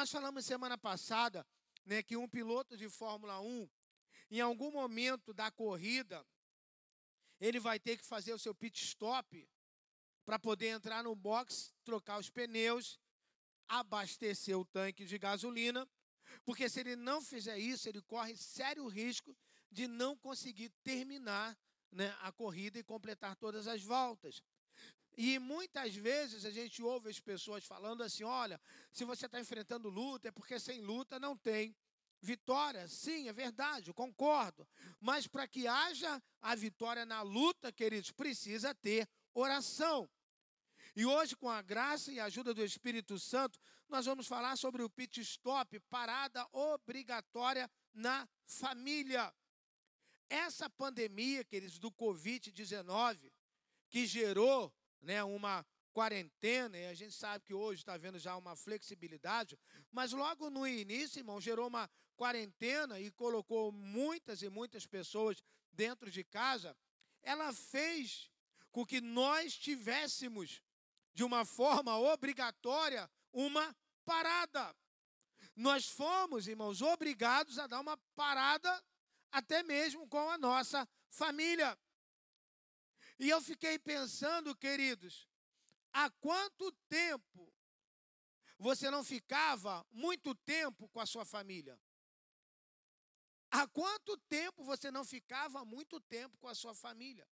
Nós falamos semana passada né, que um piloto de Fórmula 1, em algum momento da corrida, ele vai ter que fazer o seu pit stop para poder entrar no box, trocar os pneus, abastecer o tanque de gasolina, porque se ele não fizer isso, ele corre sério risco de não conseguir terminar né, a corrida e completar todas as voltas. E muitas vezes a gente ouve as pessoas falando assim: olha, se você está enfrentando luta, é porque sem luta não tem vitória. Sim, é verdade, eu concordo. Mas para que haja a vitória na luta, queridos, precisa ter oração. E hoje, com a graça e a ajuda do Espírito Santo, nós vamos falar sobre o pit stop, parada obrigatória na família. Essa pandemia, queridos, do Covid-19, que gerou né, uma quarentena, e a gente sabe que hoje está vendo já uma flexibilidade, mas logo no início, irmão, gerou uma quarentena e colocou muitas e muitas pessoas dentro de casa, ela fez com que nós tivéssemos, de uma forma obrigatória, uma parada. Nós fomos, irmãos, obrigados a dar uma parada, até mesmo com a nossa família. E eu fiquei pensando, queridos, há quanto tempo você não ficava muito tempo com a sua família? Há quanto tempo você não ficava muito tempo com a sua família?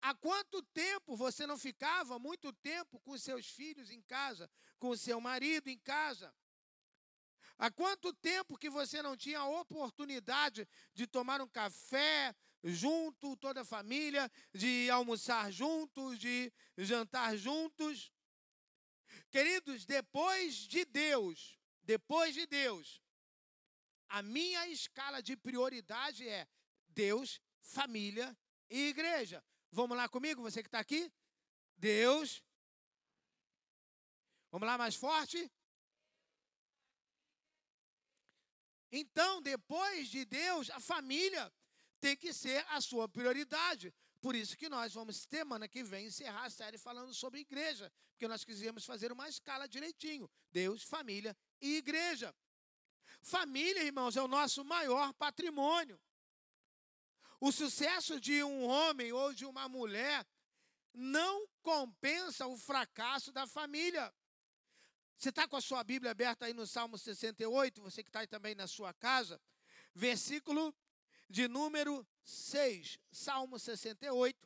Há quanto tempo você não ficava muito tempo com seus filhos em casa, com seu marido em casa? Há quanto tempo que você não tinha a oportunidade de tomar um café junto, toda a família, de almoçar juntos, de jantar juntos? Queridos, depois de Deus, depois de Deus, a minha escala de prioridade é Deus, família e igreja. Vamos lá comigo, você que está aqui? Deus. Vamos lá mais forte? Então, depois de Deus, a família tem que ser a sua prioridade. Por isso que nós vamos, semana que vem, encerrar a série falando sobre igreja, porque nós quisemos fazer uma escala direitinho: Deus, família e igreja. Família, irmãos, é o nosso maior patrimônio. O sucesso de um homem ou de uma mulher não compensa o fracasso da família. Você está com a sua Bíblia aberta aí no Salmo 68, você que está também na sua casa, versículo de número 6. Salmo 68,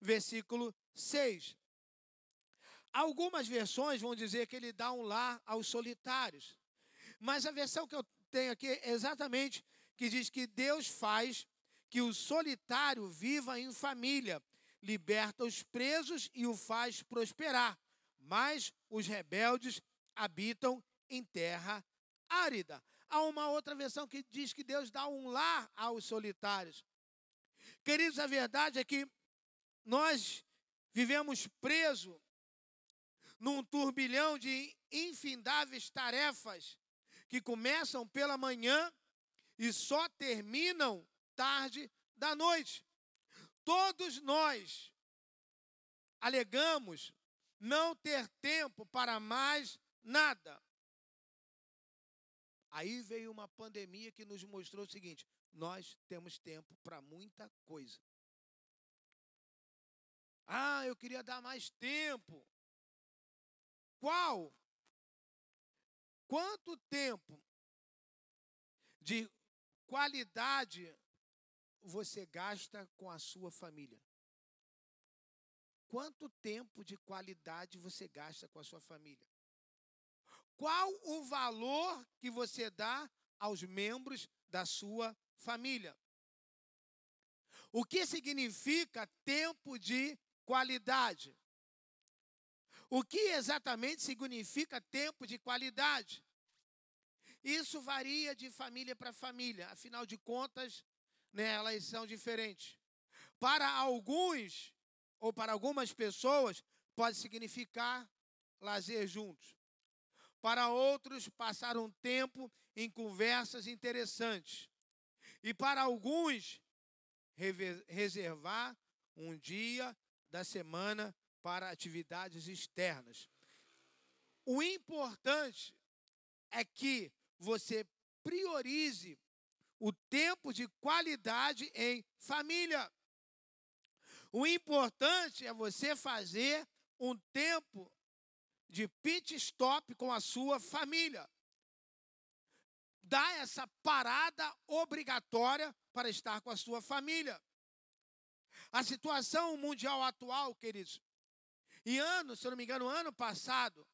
versículo 6. Algumas versões vão dizer que ele dá um lar aos solitários. Mas a versão que eu tenho aqui é exatamente que diz que Deus faz que o solitário viva em família, liberta os presos e o faz prosperar, mas os rebeldes habitam em terra árida. Há uma outra versão que diz que Deus dá um lar aos solitários. Queridos, a verdade é que nós vivemos presos num turbilhão de infindáveis tarefas que começam pela manhã e só terminam tarde da noite. Todos nós alegamos não ter tempo para mais nada. Aí veio uma pandemia que nos mostrou o seguinte: nós temos tempo para muita coisa. Ah, eu queria dar mais tempo. Qual? Quanto tempo de qualidade você gasta com a sua família? Quanto tempo de qualidade você gasta com a sua família? Qual o valor que você dá aos membros da sua família? O que significa tempo de qualidade? O que exatamente significa tempo de qualidade? Isso varia de família para família, afinal de contas, né, elas são diferentes. Para alguns, ou para algumas pessoas, pode significar lazer juntos. Para outros, passar um tempo em conversas interessantes. E para alguns, reservar um dia da semana para atividades externas. O importante é que você priorize o tempo de qualidade em família. O importante é você fazer um tempo de pit stop com a sua família. Dá essa parada obrigatória para estar com a sua família. A situação mundial atual, queridos, e ano, se eu não me engano, ano passado,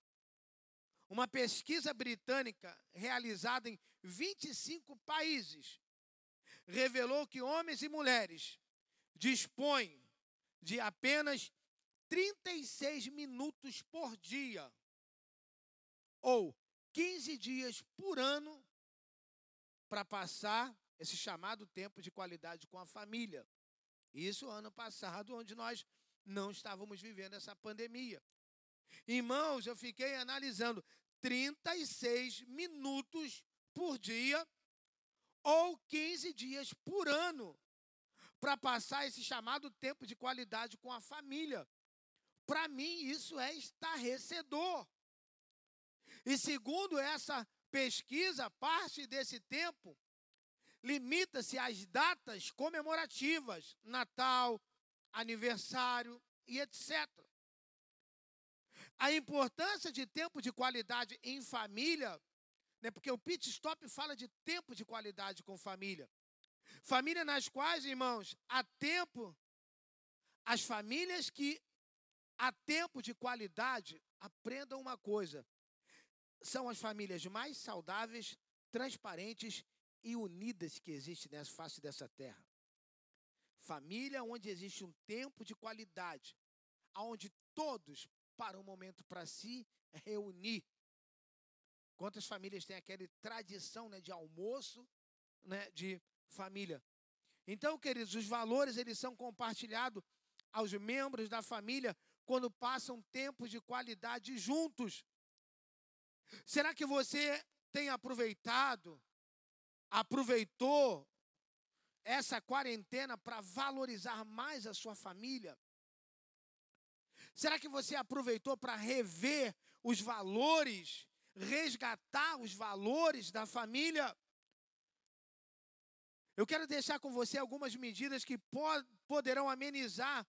uma pesquisa britânica realizada em 25 países revelou que homens e mulheres dispõem de apenas 36 minutos por dia ou 15 dias por ano para passar esse chamado tempo de qualidade com a família. Isso ano passado, onde nós não estávamos vivendo essa pandemia. Irmãos, eu fiquei analisando 36 minutos por dia ou 15 dias por ano para passar esse chamado tempo de qualidade com a família. Para mim, isso é estarrecedor. E segundo essa pesquisa, parte desse tempo limita-se às datas comemorativas, Natal, aniversário e etc. A importância de tempo de qualidade em família, né, porque o pit stop fala de tempo de qualidade com família. Família nas quais, irmãos, há tempo, as famílias que há tempo de qualidade, aprendam uma coisa: são as famílias mais saudáveis, transparentes e unidas que existem nessa face dessa terra. Família onde existe um tempo de qualidade, onde todos param um momento para se reunir. Quantas famílias têm aquela tradição né, de almoço, né, de família? Então, queridos, os valores eles são compartilhados aos membros da família quando passam tempos de qualidade juntos. Será que você tem aproveitado, aproveitou essa quarentena para valorizar mais a sua família? Será que você aproveitou para rever os valores, resgatar os valores da família? Eu quero deixar com você algumas medidas que poderão amenizar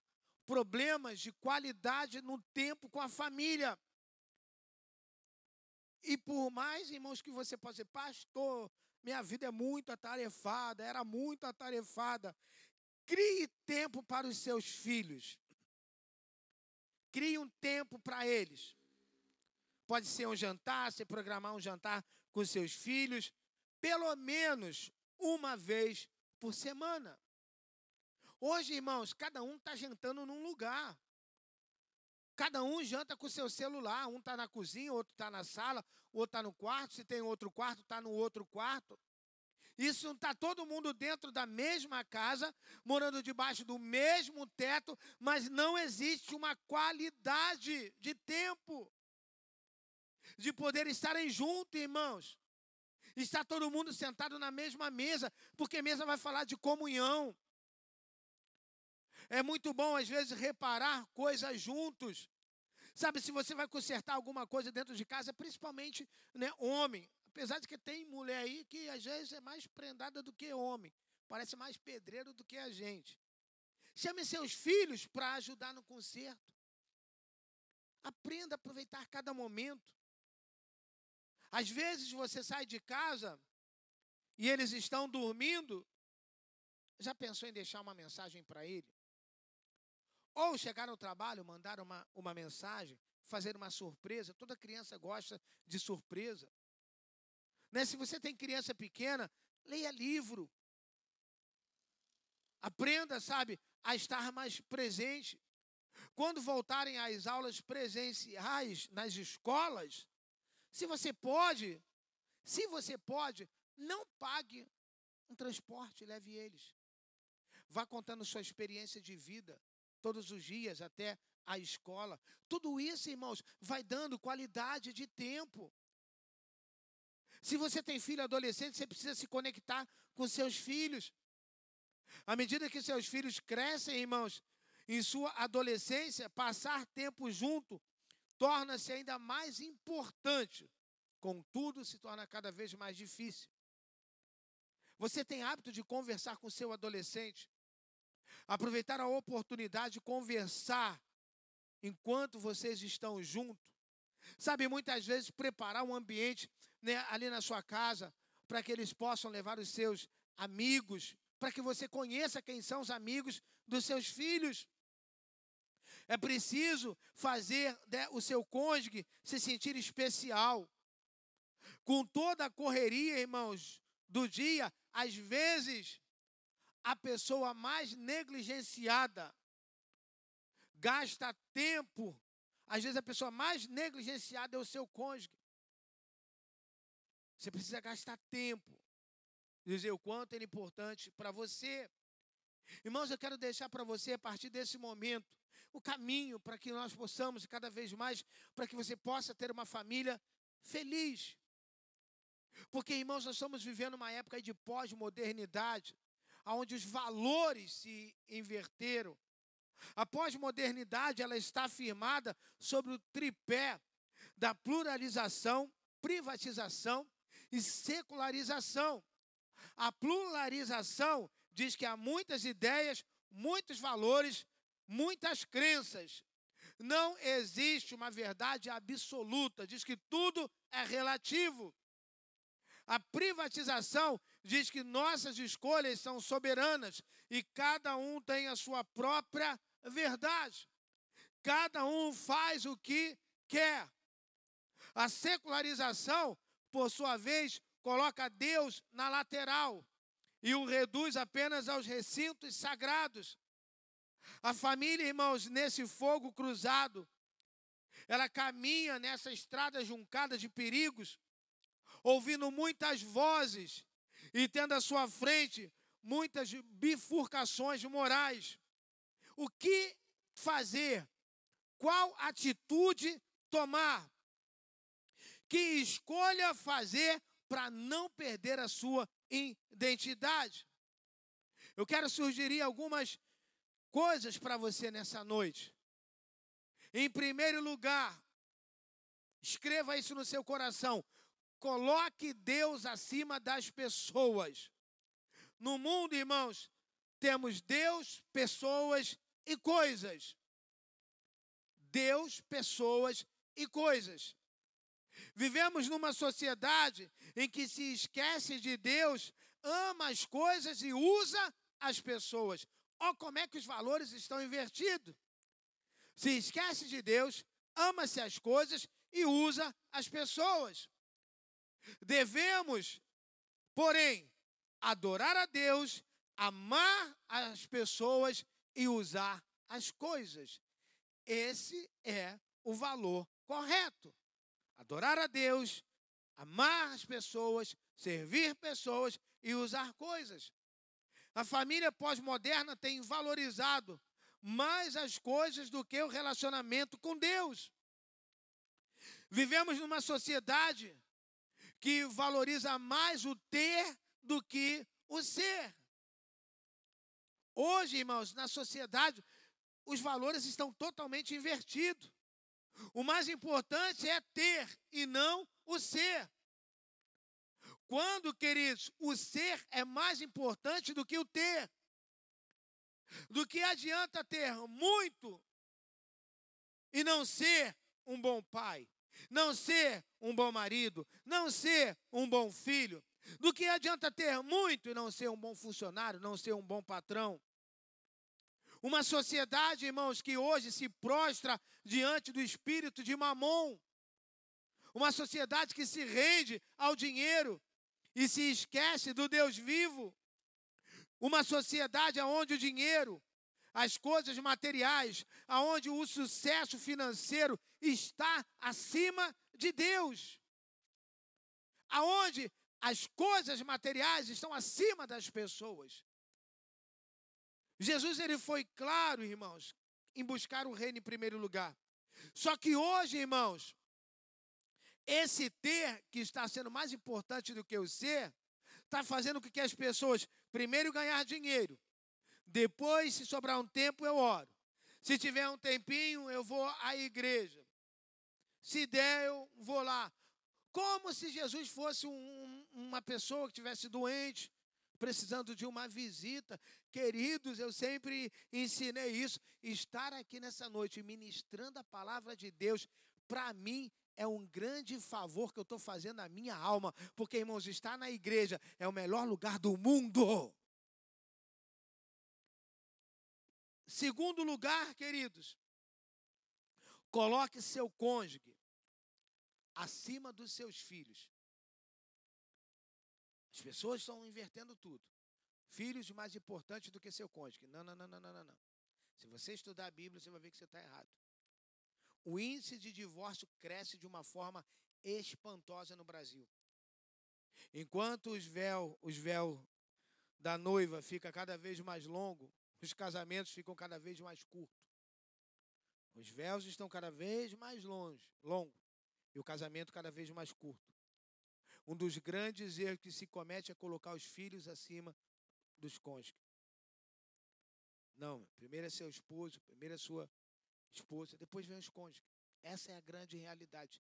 problemas de qualidade no tempo com a família. E por mais, irmãos, que você possa ser pastor, minha vida é muito atarefada, era muito atarefada. Crie tempo para os seus filhos. Crie um tempo para eles. Pode ser um jantar, você programar um jantar com seus filhos, pelo menos uma vez por semana. Hoje, irmãos, cada um está jantando num lugar. Cada um janta com seu celular. Um está na cozinha, outro está na sala, outro está no quarto. Se tem outro quarto, está no outro quarto. Isso não está todo mundo dentro da mesma casa, morando debaixo do mesmo teto, mas não existe uma qualidade de tempo de poder estarem juntos, irmãos. Está todo mundo sentado na mesma mesa, porque mesa vai falar de comunhão. É muito bom, às vezes, reparar coisas juntos. Sabe, se você vai consertar alguma coisa dentro de casa, principalmente né, homem. Apesar de que tem mulher aí que às vezes é mais prendada do que homem. Parece mais pedreiro do que a gente. Chame seus filhos para ajudar no conserto. Aprenda a aproveitar cada momento. Às vezes você sai de casa e eles estão dormindo. Já pensou em deixar uma mensagem para ele? Ou chegar no trabalho, mandar uma, uma mensagem, fazer uma surpresa. Toda criança gosta de surpresa. Né? Se você tem criança pequena, leia livro. Aprenda, sabe, a estar mais presente. Quando voltarem às aulas presenciais nas escolas, se você pode, se você pode, não pague um transporte, leve eles. Vá contando sua experiência de vida todos os dias até a escola. Tudo isso, irmãos, vai dando qualidade de tempo. Se você tem filho adolescente, você precisa se conectar com seus filhos. À medida que seus filhos crescem, irmãos, em sua adolescência, passar tempo junto torna-se ainda mais importante. contudo, se torna cada vez mais difícil. Você tem hábito de conversar com seu adolescente? Aproveitar a oportunidade de conversar enquanto vocês estão juntos? Sabe, muitas vezes preparar um ambiente né, ali na sua casa para que eles possam levar os seus amigos, para que você conheça quem são os amigos dos seus filhos. É preciso fazer né, o seu cônjuge se sentir especial. Com toda a correria, irmãos, do dia, às vezes, a pessoa mais negligenciada gasta tempo. Às vezes, a pessoa mais negligenciada é o seu cônjuge. Você precisa gastar tempo. Dizer o quanto ele é importante para você. Irmãos, eu quero deixar para você, a partir desse momento, o caminho para que nós possamos, cada vez mais, para que você possa ter uma família feliz. Porque, irmãos, nós estamos vivendo uma época de pós-modernidade, onde os valores se inverteram. A pós-modernidade ela está afirmada sobre o tripé da pluralização, privatização e secularização. A pluralização diz que há muitas ideias, muitos valores, muitas crenças. Não existe uma verdade absoluta, diz que tudo é relativo. A privatização diz que nossas escolhas são soberanas e cada um tem a sua própria verdade. Cada um faz o que quer. A secularização, por sua vez, coloca Deus na lateral e o reduz apenas aos recintos sagrados. A família, irmãos, nesse fogo cruzado, ela caminha nessa estrada juncada de perigos, ouvindo muitas vozes e tendo à sua frente muitas bifurcações morais. O que fazer? Qual atitude tomar? Que escolha fazer para não perder a sua identidade? Eu quero sugerir algumas coisas para você nessa noite. Em primeiro lugar, escreva isso no seu coração. Coloque Deus acima das pessoas. No mundo, irmãos, temos Deus, pessoas e coisas. Deus, pessoas e coisas. Vivemos numa sociedade em que se esquece de Deus, ama as coisas e usa as pessoas. Olha como é que os valores estão invertidos. Se esquece de Deus, ama-se as coisas e usa as pessoas. Devemos, porém, adorar a Deus, amar as pessoas e usar as coisas. Esse é o valor correto. Adorar a Deus, amar as pessoas, servir pessoas e usar coisas. A família pós-moderna tem valorizado mais as coisas do que o relacionamento com Deus. Vivemos numa sociedade que valoriza mais o ter do que o ser. Hoje, irmãos, na sociedade, os valores estão totalmente invertidos. O mais importante é ter e não o ser. Quando, queridos, o ser é mais importante do que o ter. Do que adianta ter muito e não ser um bom pai, não ser um bom marido, não ser um bom filho. Do que adianta ter muito e não ser um bom funcionário, não ser um bom patrão. Uma sociedade, irmãos, que hoje se prostra diante do espírito de mamon. Uma sociedade que se rende ao dinheiro e se esquece do Deus vivo. Uma sociedade onde o dinheiro, as coisas materiais, aonde o sucesso financeiro está acima de Deus. Aonde as coisas materiais estão acima das pessoas. Jesus ele foi claro, irmãos, em buscar o reino em primeiro lugar. Só que hoje, irmãos, esse ter que está sendo mais importante do que o ser, está fazendo com que as pessoas primeiro ganhar dinheiro, depois, se sobrar um tempo, eu oro. Se tiver um tempinho, eu vou à igreja. Se der, eu vou lá. Como se Jesus fosse um, uma pessoa que estivesse doente, precisando de uma visita. Queridos, eu sempre ensinei isso. Estar aqui nessa noite ministrando a palavra de Deus, para mim, é um grande favor que eu estou fazendo à minha alma. Porque, irmãos, estar na igreja é o melhor lugar do mundo. Segundo lugar, queridos, coloque seu cônjuge acima dos seus filhos. As pessoas estão invertendo tudo. Filhos mais importantes do que seu cônjuge. Não, não, não, não, não, não. Se você estudar a Bíblia, você vai ver que você está errado. O índice de divórcio cresce de uma forma espantosa no Brasil. Enquanto os véu, os véu da noiva fica cada vez mais longo, os casamentos ficam cada vez mais curtos. Os véus estão cada vez mais longe, longo, e o casamento cada vez mais curto. Um dos grandes erros que se comete é colocar os filhos acima dos cônjuges. Não, primeiro é seu esposo, primeiro é sua esposa, depois vem os cônjuges. Essa é a grande realidade.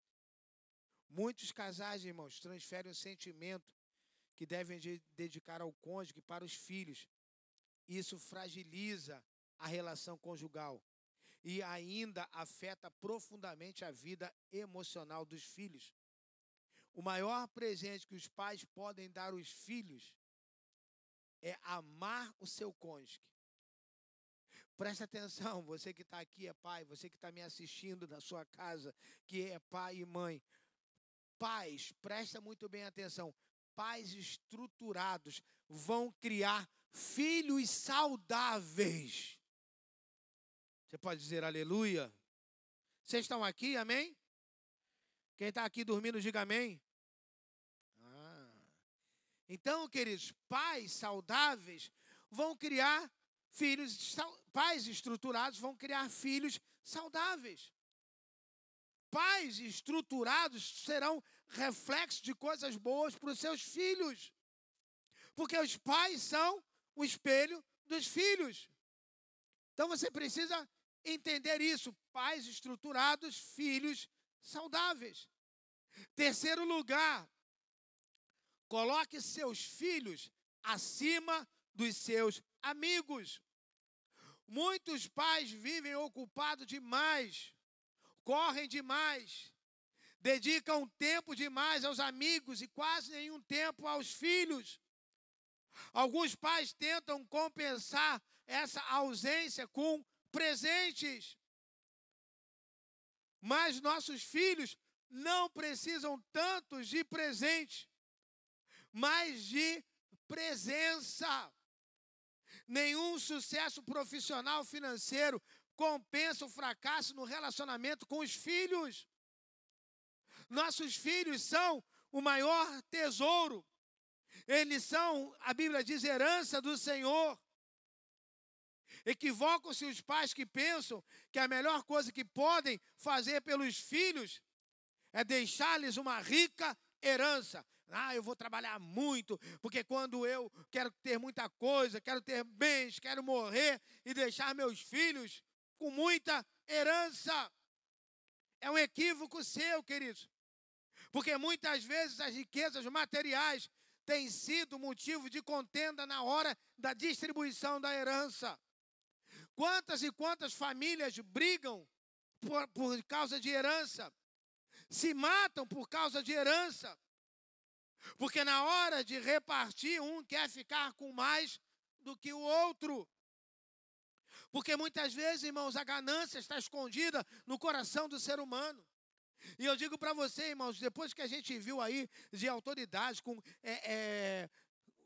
Muitos casais, irmãos, transferem o sentimento que devem dedicar ao cônjuge para os filhos. Isso fragiliza a relação conjugal e ainda afeta profundamente a vida emocional dos filhos. O maior presente que os pais podem dar aos filhos é amar o seu cônjuge. Presta atenção, você que está aqui é pai, você que está me assistindo na sua casa, que é pai e mãe. Pais, presta muito bem atenção. Pais estruturados vão criar filhos saudáveis. Você pode dizer aleluia? Vocês estão aqui, amém? Quem está aqui dormindo, diga amém. Então, queridos, pais saudáveis vão criar filhos, pais estruturados vão criar filhos saudáveis. Pais estruturados serão reflexos de coisas boas para os seus filhos. Porque os pais são o espelho dos filhos. Então você precisa entender isso. Pais estruturados, filhos saudáveis. Terceiro lugar, Coloque seus filhos acima dos seus amigos. Muitos pais vivem ocupados demais, correm demais, dedicam tempo demais aos amigos e quase nenhum tempo aos filhos. Alguns pais tentam compensar essa ausência com presentes. Mas nossos filhos não precisam tantos de presentes mas de presença. Nenhum sucesso profissional financeiro compensa o fracasso no relacionamento com os filhos. Nossos filhos são o maior tesouro. Eles são, a Bíblia diz, herança do Senhor. Equivocam-se os pais que pensam que a melhor coisa que podem fazer pelos filhos é deixar-lhes uma rica herança. Ah, eu vou trabalhar muito, porque quando eu quero ter muita coisa, quero ter bens, quero morrer e deixar meus filhos com muita herança. É um equívoco seu, queridos. Porque muitas vezes as riquezas materiais têm sido motivo de contenda na hora da distribuição da herança. Quantas e quantas famílias brigam por, por causa de herança? Se matam por causa de herança. Porque na hora de repartir, um quer ficar com mais do que o outro. Porque muitas vezes, irmãos, a ganância está escondida no coração do ser humano. E eu digo para você, irmãos, depois que a gente viu aí de autoridades com é, é,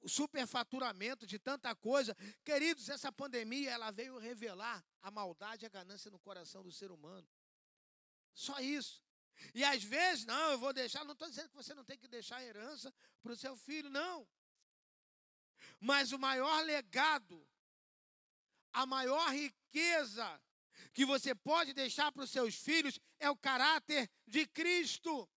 superfaturamento de tanta coisa, queridos, essa pandemia ela veio revelar a maldade e a ganância no coração do ser humano. Só isso. E às vezes, não, eu vou deixar, não estou dizendo que você não tem que deixar herança para o seu filho, não. Mas o maior legado, a maior riqueza que você pode deixar para os seus filhos é o caráter de Cristo.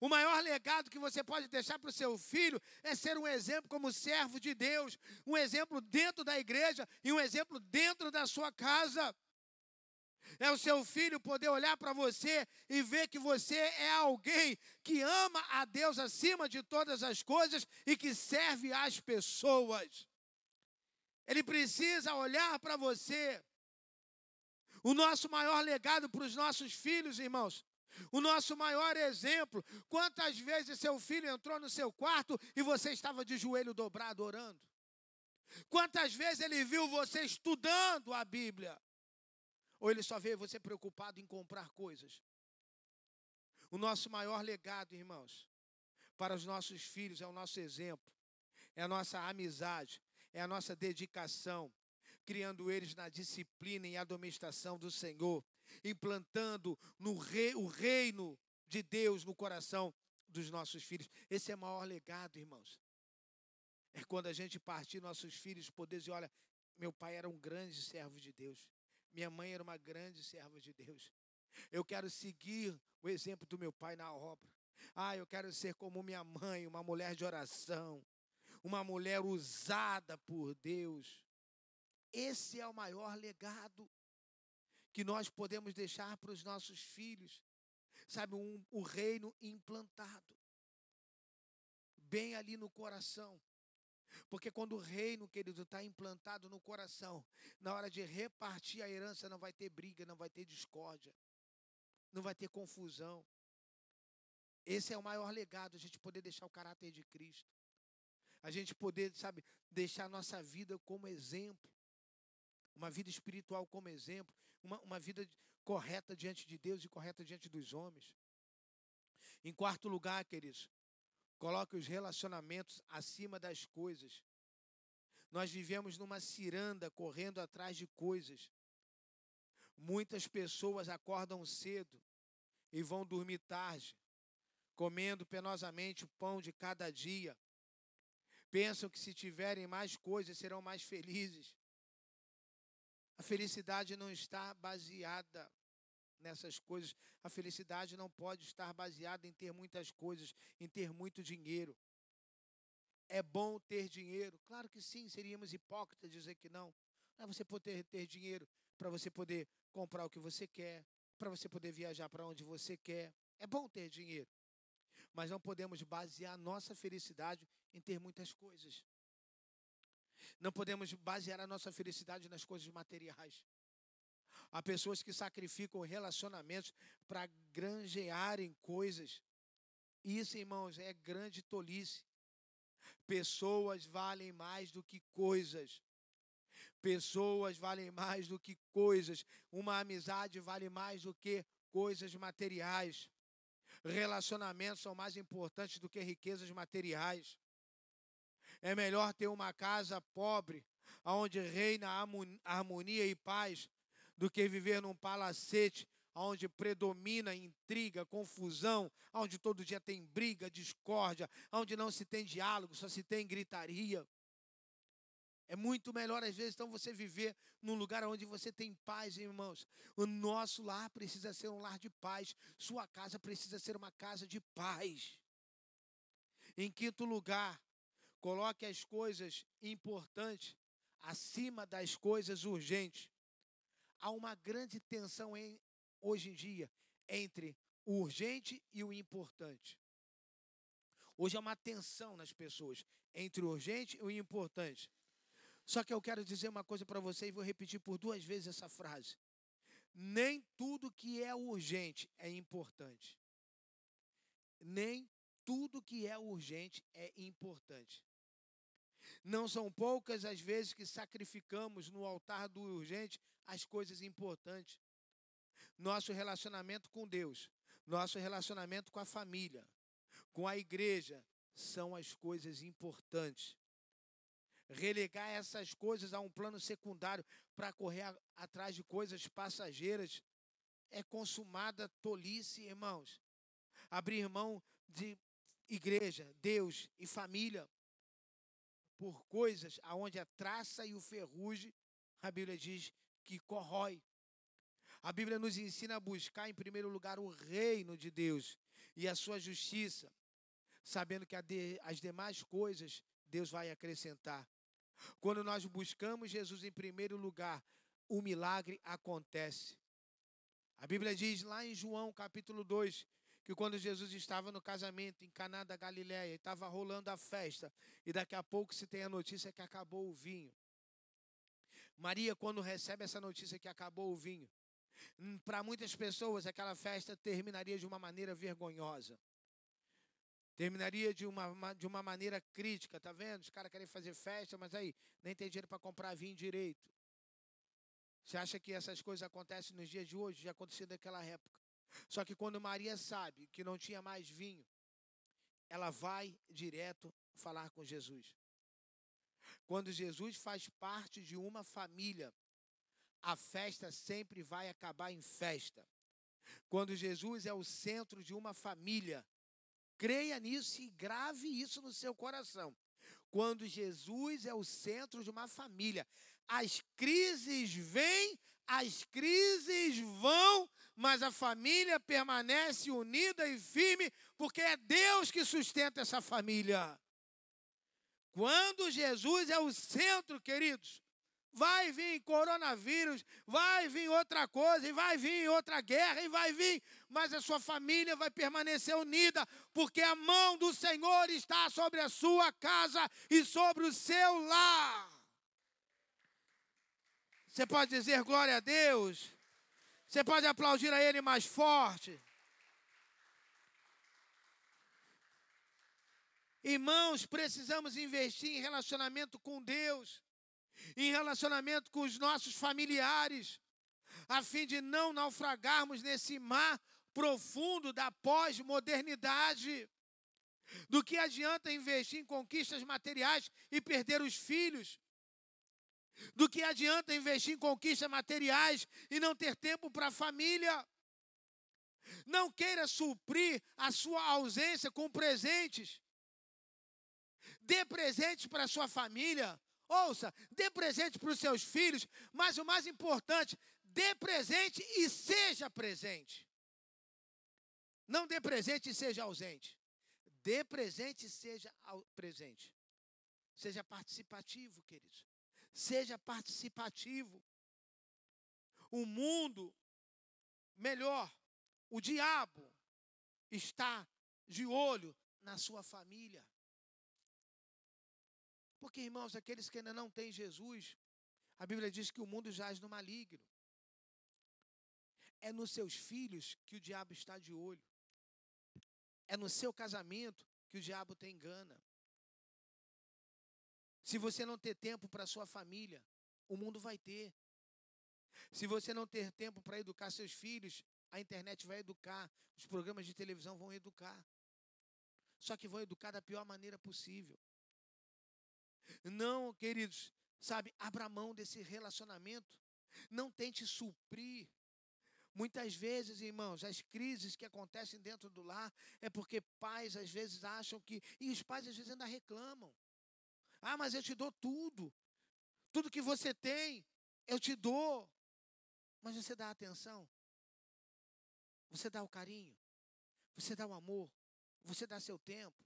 O maior legado que você pode deixar para o seu filho é ser um exemplo como servo de Deus, um exemplo dentro da igreja e um exemplo dentro da sua casa. É o seu filho poder olhar para você e ver que você é alguém que ama a Deus acima de todas as coisas e que serve às pessoas. Ele precisa olhar para você. O nosso maior legado para os nossos filhos, irmãos, o nosso maior exemplo. Quantas vezes seu filho entrou no seu quarto e você estava de joelho dobrado orando? Quantas vezes ele viu você estudando a Bíblia? Ou ele só vê você preocupado em comprar coisas? O nosso maior legado, irmãos, para os nossos filhos é o nosso exemplo, é a nossa amizade, é a nossa dedicação, criando eles na disciplina e admoestação do Senhor, implantando no rei, o reino de Deus no coração dos nossos filhos. Esse é o maior legado, irmãos. É quando a gente partir nossos filhos poder dizer, olha, meu pai era um grande servo de Deus. Minha mãe era uma grande serva de Deus. Eu quero seguir o exemplo do meu pai na obra. Ah, eu quero ser como minha mãe, uma mulher de oração, uma mulher usada por Deus. Esse é o maior legado que nós podemos deixar para os nossos filhos. Sabe, um, o reino implantado, bem ali no coração. Porque quando o reino, querido, está implantado no coração, na hora de repartir a herança, não vai ter briga, não vai ter discórdia, não vai ter confusão. Esse é o maior legado, a gente poder deixar o caráter de Cristo. A gente poder, sabe, deixar a nossa vida como exemplo. Uma vida espiritual como exemplo. Uma, uma vida correta diante de Deus e correta diante dos homens. Em quarto lugar, queridos, Coloque os relacionamentos acima das coisas. Nós vivemos numa ciranda correndo atrás de coisas. Muitas pessoas acordam cedo e vão dormir tarde, comendo penosamente o pão de cada dia. Pensam que se tiverem mais coisas serão mais felizes. A felicidade não está baseada nessas coisas. A felicidade não pode estar baseada em ter muitas coisas, em ter muito dinheiro. É bom ter dinheiro? Claro que sim, seríamos hipócritas dizer que não. É você poder ter dinheiro para você poder comprar o que você quer, para você poder viajar para onde você quer. É bom ter dinheiro. Mas não podemos basear nossa felicidade em ter muitas coisas. Não podemos basear a nossa felicidade nas coisas materiais. Há pessoas que sacrificam relacionamentos para granjearem coisas. Isso, irmãos, é grande tolice. Pessoas valem mais do que coisas. Pessoas valem mais do que coisas. Uma amizade vale mais do que coisas materiais. Relacionamentos são mais importantes do que riquezas materiais. É melhor ter uma casa pobre, onde reina harmonia e paz, do que viver num palacete onde predomina intriga, confusão, onde todo dia tem briga, discórdia, onde não se tem diálogo, só se tem gritaria. É muito melhor, às vezes, então, você viver num lugar onde você tem paz, irmãos. O nosso lar precisa ser um lar de paz. Sua casa precisa ser uma casa de paz. Em quinto lugar, coloque as coisas importantes acima das coisas urgentes há uma grande tensão em, hoje em dia entre o urgente e o importante. Hoje há uma tensão nas pessoas entre o urgente e o importante. Só que eu quero dizer uma coisa para você e vou repetir por duas vezes essa frase. Nem tudo que é urgente é importante. Nem tudo que é urgente é importante. Não são poucas as vezes que sacrificamos no altar do urgente as coisas importantes. Nosso relacionamento com Deus, nosso relacionamento com a família, com a igreja, são as coisas importantes. Relegar essas coisas a um plano secundário para correr atrás de coisas passageiras é consumada tolice, irmãos. Abrir mão de igreja, Deus e família por coisas aonde a traça e o ferrugem, a Bíblia diz que corrói. A Bíblia nos ensina a buscar em primeiro lugar o reino de Deus e a sua justiça, sabendo que as demais coisas Deus vai acrescentar. Quando nós buscamos Jesus em primeiro lugar, o milagre acontece. A Bíblia diz lá em João, capítulo 2, que quando Jesus estava no casamento em Caná da Galiléia, estava rolando a festa, e daqui a pouco se tem a notícia que acabou o vinho. Maria, quando recebe essa notícia que acabou o vinho, hum, para muitas pessoas aquela festa terminaria de uma maneira vergonhosa. Terminaria de uma, de uma maneira crítica, tá vendo? Os caras querem fazer festa, mas aí nem tem dinheiro para comprar vinho direito. Você acha que essas coisas acontecem nos dias de hoje? Já aconteceu naquela época. Só que quando Maria sabe que não tinha mais vinho, ela vai direto falar com Jesus. Quando Jesus faz parte de uma família, a festa sempre vai acabar em festa. Quando Jesus é o centro de uma família, creia nisso e grave isso no seu coração. Quando Jesus é o centro de uma família, as crises vêm, as crises vão, mas a família permanece unida e firme, porque é Deus que sustenta essa família. Quando Jesus é o centro, queridos, vai vir coronavírus, vai vir outra coisa, e vai vir outra guerra, e vai vir, mas a sua família vai permanecer unida, porque a mão do Senhor está sobre a sua casa e sobre o seu lar. Você pode dizer glória a Deus? Você pode aplaudir a Ele mais forte? Irmãos, precisamos investir em relacionamento com Deus, em relacionamento com os nossos familiares, a fim de não naufragarmos nesse mar profundo da pós-modernidade. Do que adianta investir em conquistas materiais e perder os filhos? Do que adianta investir em conquistas materiais e não ter tempo para a família? Não queira suprir a sua ausência com presentes. Dê presente para a sua família. Ouça, dê presente para os seus filhos, mas o mais importante, dê presente e seja presente. Não dê presente e seja ausente. Dê presente e seja presente. Seja participativo, queridos. Seja participativo. O mundo, melhor, o diabo está de olho na sua família. Porque, irmãos, aqueles que ainda não têm Jesus, a Bíblia diz que o mundo jaz no maligno. É nos seus filhos que o diabo está de olho. É no seu casamento que o diabo tem engana. Se você não ter tempo para sua família, o mundo vai ter. Se você não ter tempo para educar seus filhos, a internet vai educar, os programas de televisão vão educar. Só que vão educar da pior maneira possível. Não, queridos, sabe, abra mão desse relacionamento. Não tente suprir. Muitas vezes, irmãos, as crises que acontecem dentro do lar é porque pais às vezes acham que. E os pais às vezes ainda reclamam. Ah, mas eu te dou tudo. Tudo que você tem, eu te dou. Mas você dá atenção. Você dá o carinho. Você dá o amor. Você dá seu tempo.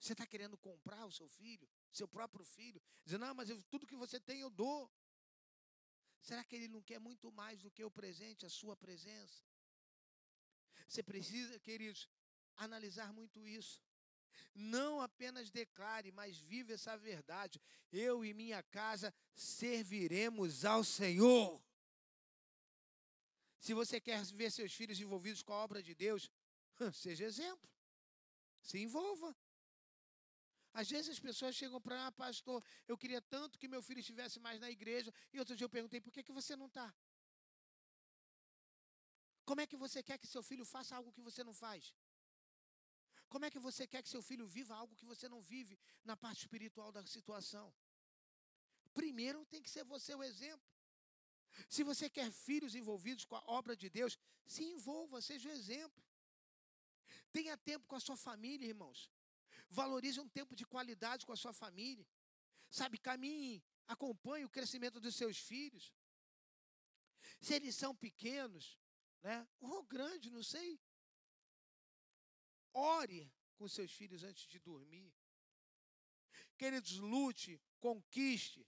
Você está querendo comprar o seu filho, seu próprio filho, dizendo, não, mas eu, tudo que você tem eu dou. Será que ele não quer muito mais do que o presente, a sua presença? Você precisa, queridos, analisar muito isso. Não apenas declare, mas vive essa verdade. Eu e minha casa serviremos ao Senhor. Se você quer ver seus filhos envolvidos com a obra de Deus, seja exemplo. Se envolva. Às vezes as pessoas chegam para, ah, pastor, eu queria tanto que meu filho estivesse mais na igreja. E outro dia eu perguntei, por que, que você não está? Como é que você quer que seu filho faça algo que você não faz? Como é que você quer que seu filho viva algo que você não vive na parte espiritual da situação? Primeiro tem que ser você o exemplo. Se você quer filhos envolvidos com a obra de Deus, se envolva, seja o exemplo. Tenha tempo com a sua família, irmãos. Valorize um tempo de qualidade com a sua família. Sabe, caminhe, acompanhe o crescimento dos seus filhos. Se eles são pequenos, né? Ou grandes, não sei. Ore com seus filhos antes de dormir. Queridos, lute, conquiste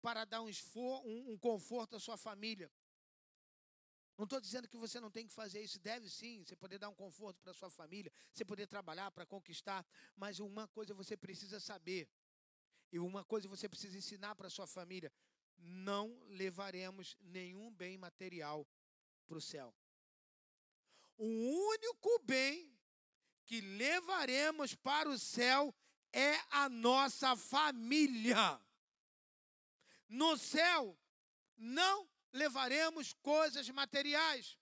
para dar um, esfor, um, um conforto à sua família. Não estou dizendo que você não tem que fazer isso, deve sim, você poder dar um conforto para sua família, você poder trabalhar para conquistar, mas uma coisa você precisa saber, e uma coisa você precisa ensinar para sua família: não levaremos nenhum bem material para o céu. O único bem que levaremos para o céu é a nossa família. No céu, não levaremos coisas materiais.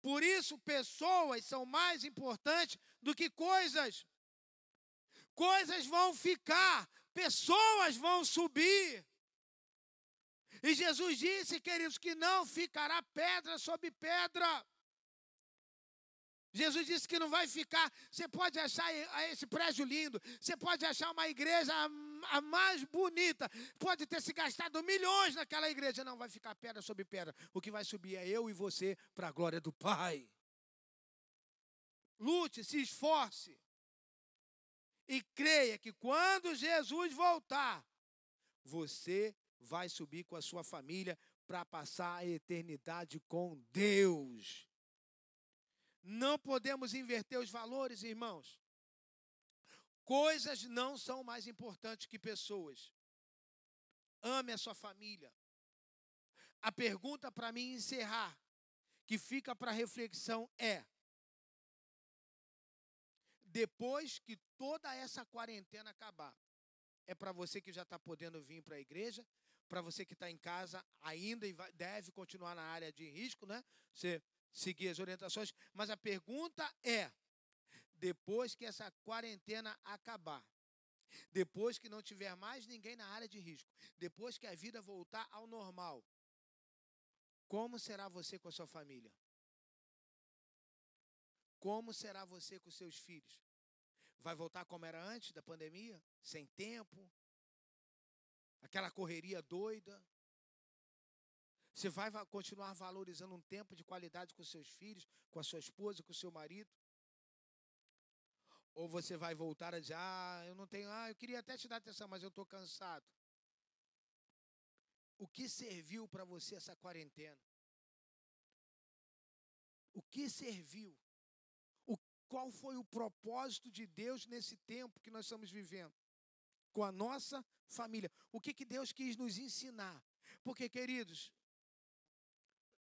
Por isso, pessoas são mais importantes do que coisas. Coisas vão ficar, pessoas vão subir. E Jesus disse, queridos, que não ficará pedra sobre pedra. Jesus disse que não vai ficar. Você pode achar esse prédio lindo, você pode achar uma igreja a mais bonita, pode ter se gastado milhões naquela igreja, não vai ficar pedra sobre pedra. O que vai subir é eu e você para a glória do Pai. Lute, se esforce. E creia que quando Jesus voltar, você vai subir com a sua família para passar a eternidade com Deus. Não podemos inverter os valores, irmãos. Coisas não são mais importantes que pessoas. Ame a sua família. A pergunta para mim encerrar, que fica para reflexão é: depois que toda essa quarentena acabar, é para você que já está podendo vir para a igreja, para você que está em casa ainda e vai, deve continuar na área de risco, né? Você seguir as orientações. Mas a pergunta é: depois que essa quarentena acabar, depois que não tiver mais ninguém na área de risco, depois que a vida voltar ao normal, como será você com a sua família? Como será você com seus filhos? Vai voltar como era antes da pandemia? Sem tempo? Aquela correria doida? Você vai continuar valorizando um tempo de qualidade com seus filhos, com a sua esposa, com o seu marido? Ou você vai voltar a dizer: Ah, eu não tenho, ah, eu queria até te dar atenção, mas eu estou cansado. O que serviu para você essa quarentena? O que serviu? O, qual foi o propósito de Deus nesse tempo que nós estamos vivendo? Com a nossa família. O que, que Deus quis nos ensinar? Porque, queridos,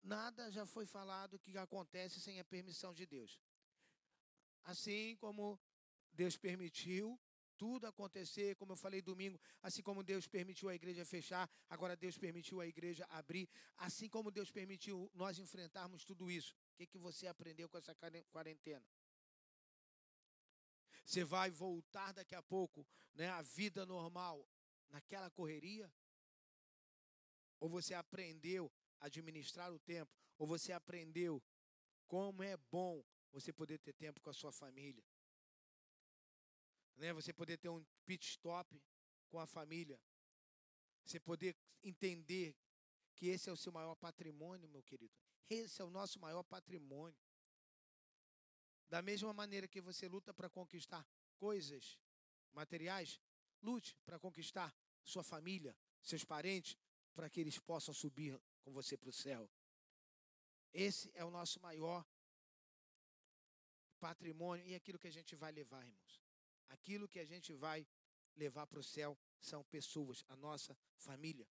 nada já foi falado que acontece sem a permissão de Deus. Assim como Deus permitiu tudo acontecer, como eu falei domingo, assim como Deus permitiu a igreja fechar, agora Deus permitiu a igreja abrir, assim como Deus permitiu nós enfrentarmos tudo isso. O que, que você aprendeu com essa quarentena? Você vai voltar daqui a pouco né, à vida normal, naquela correria? Ou você aprendeu administrar o tempo, ou você aprendeu como é bom você poder ter tempo com a sua família. Né? Você poder ter um pit stop com a família. Você poder entender que esse é o seu maior patrimônio, meu querido. Esse é o nosso maior patrimônio. Da mesma maneira que você luta para conquistar coisas materiais, lute para conquistar sua família, seus parentes, para que eles possam subir com você para o céu. Esse é o nosso maior patrimônio e aquilo que a gente vai levar, irmãos. Aquilo que a gente vai levar para o céu são pessoas, a nossa família.